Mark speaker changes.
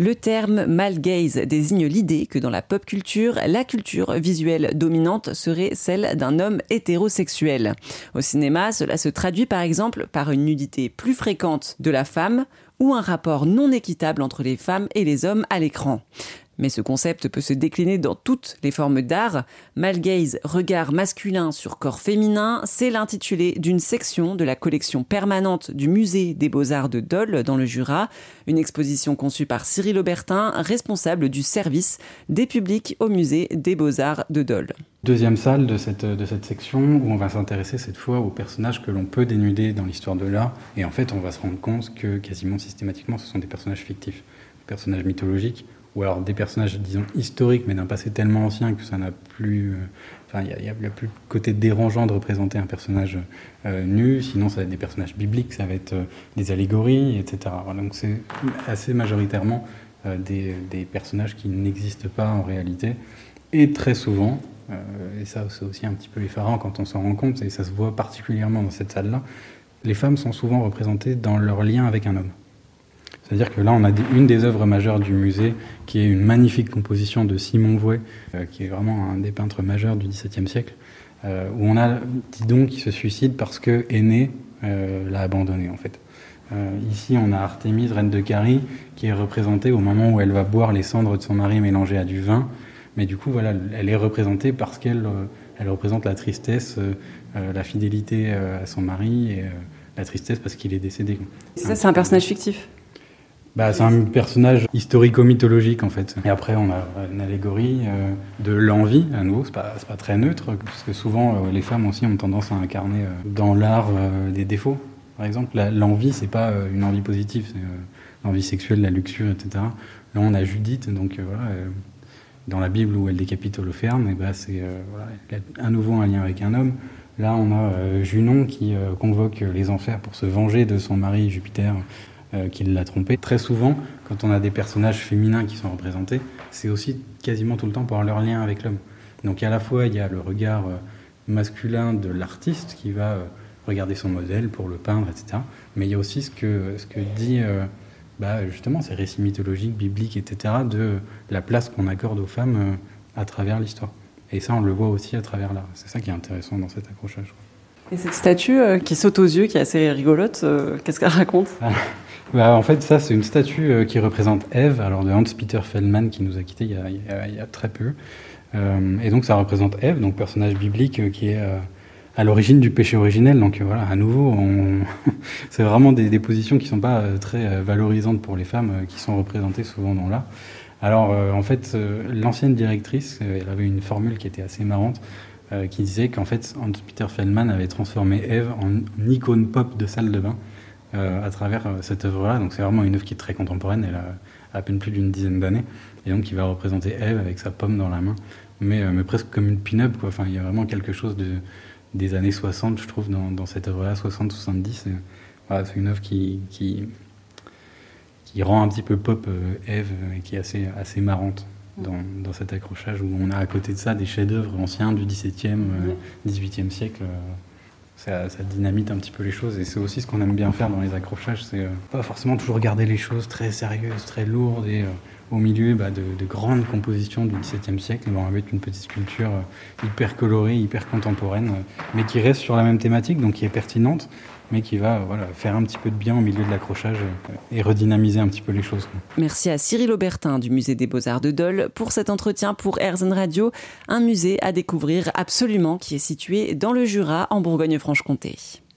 Speaker 1: Le terme male gaze désigne l'idée que dans la pop culture, la culture visuelle dominante serait celle d'un homme hétérosexuel. Au cinéma, cela se traduit par exemple par une nudité plus fréquente de la femme ou un rapport non équitable entre les femmes et les hommes à l'écran. Mais ce concept peut se décliner dans toutes les formes d'art. Malgaze, regard masculin sur corps féminin, c'est l'intitulé d'une section de la collection permanente du musée des beaux-arts de Dole dans le Jura, une exposition conçue par Cyril Aubertin, responsable du service des publics au musée des beaux-arts de Dole.
Speaker 2: Deuxième salle de cette, de cette section où on va s'intéresser cette fois aux personnages que l'on peut dénuder dans l'histoire de l'art. Et en fait, on va se rendre compte que quasiment systématiquement, ce sont des personnages fictifs, des personnages mythologiques ou alors des personnages, disons, historiques, mais d'un passé tellement ancien que ça n'a plus. Euh, enfin, il n'y a, plus le côté dérangeant de représenter un personnage euh, nu, sinon ça va être des personnages bibliques, ça va être euh, des allégories, etc. donc c'est assez majoritairement des, des, personnages qui n'existent pas en réalité. Et très souvent, et ça c'est aussi un petit peu effarant quand on s'en rend compte, et ça se voit particulièrement dans cette salle-là, les femmes sont souvent représentées dans leur lien avec un homme. C'est-à-dire que là, on a une des œuvres majeures du musée, qui est une magnifique composition de Simon Vouet, euh, qui est vraiment un des peintres majeurs du XVIIe siècle, euh, où on a Didon qui se suicide parce que Aîné euh, l'a abandonné, en fait. ici, on a Artémise, reine de Carie, qui est représentée au moment où elle va boire les cendres de son mari mélangées à du vin. Mais du coup, voilà, elle est représentée parce qu'elle elle représente la tristesse, la fidélité à son mari et la tristesse parce qu'il est décédé.
Speaker 1: Ça, c'est un personnage fictif?
Speaker 2: Bah, c'est un personnage historico-mythologique en fait. Et après, on a une allégorie euh, de l'envie, à nouveau, c'est pas, pas très neutre, parce que souvent euh, les femmes aussi ont tendance à incarner euh, dans l'art des défauts. Par exemple, l'envie, c'est pas une envie positive, c'est l'envie sexuelle, la luxure, etc. Là, on a Judith, donc voilà, dans la Bible où elle décapite Holoferne, et bah, c'est voilà, à nouveau un lien avec un homme. Là, on a Junon qui convoque les enfers pour se venger de son mari Jupiter euh, qui l'a trompé. Très souvent, quand on a des personnages féminins qui sont représentés, c'est aussi quasiment tout le temps pour leur lien avec l'homme. Donc à la fois, il y a le regard euh, masculin de l'artiste qui va euh, regarder son modèle pour le peindre, etc. Mais il y a aussi ce que, ce que dit bah, justement ces récits mythologiques, bibliques, etc., de la place qu'on accorde aux femmes à travers l'histoire. Et ça, on le voit aussi à travers l'art. C'est ça qui est intéressant dans cet accrochage.
Speaker 1: Et cette statue qui saute aux yeux, qui est assez rigolote, qu'est-ce qu'elle raconte ah.
Speaker 2: Bah, en fait, ça, c'est une statue euh, qui représente Eve, alors de Hans-Peter Feldman, qui nous a quittés il y a, très peu. Euh, et donc, ça représente Eve, donc personnage biblique euh, qui est à l'origine du péché originel. Donc voilà, à nouveau, c'est vraiment des, positions qui ne sont pas très valorisantes pour les femmes, qui sont représentées souvent dans l'art. Alors, en fait, l'ancienne directrice, elle avait une formule qui était assez marrante, qui disait qu'en fait, Hans-Peter Feldman avait transformé Eve en icône pop de salle de bain. Euh, à travers euh, cette œuvre-là. Donc c'est vraiment une œuvre qui est très contemporaine, elle a à peine plus d'une dizaine d'années, et donc qui va représenter Eve avec sa pomme dans la main, mais, euh, presque comme une pin-up. Enfin, il y a vraiment quelque chose de, des années 60, je trouve, dans, cette œuvre-là, 60-70. Voilà, c'est une œuvre qui, qui, qui, rend un petit peu pop Eve et qui est assez, assez marrante. Dans, dans, cet accrochage où on a à côté de ça des chefs-d'œuvre anciens du XVIIe, XVIIIe siècle ça, dynamite un petit peu les choses et c'est aussi ce qu'on aime bien faire dans les accrochages, c'est euh, pas forcément toujours garder les choses très sérieuses, très lourdes et euh, au milieu bah, de, grandes compositions du XVIIe siècle, on va mettre une petite sculpture euh, hyper colorée, hyper contemporaine, mais qui reste sur la même thématique, donc qui est pertinente, mais qui va voilà, faire un petit peu de bien au milieu de l'accrochage et redynamiser un petit peu les choses.
Speaker 1: Merci à Cyril Aubertin du Musée des Beaux-Arts de Dole pour cet entretien pour Airzen Radio, un musée à découvrir absolument qui est situé dans le Jura en Bourgogne-Franche-Comté.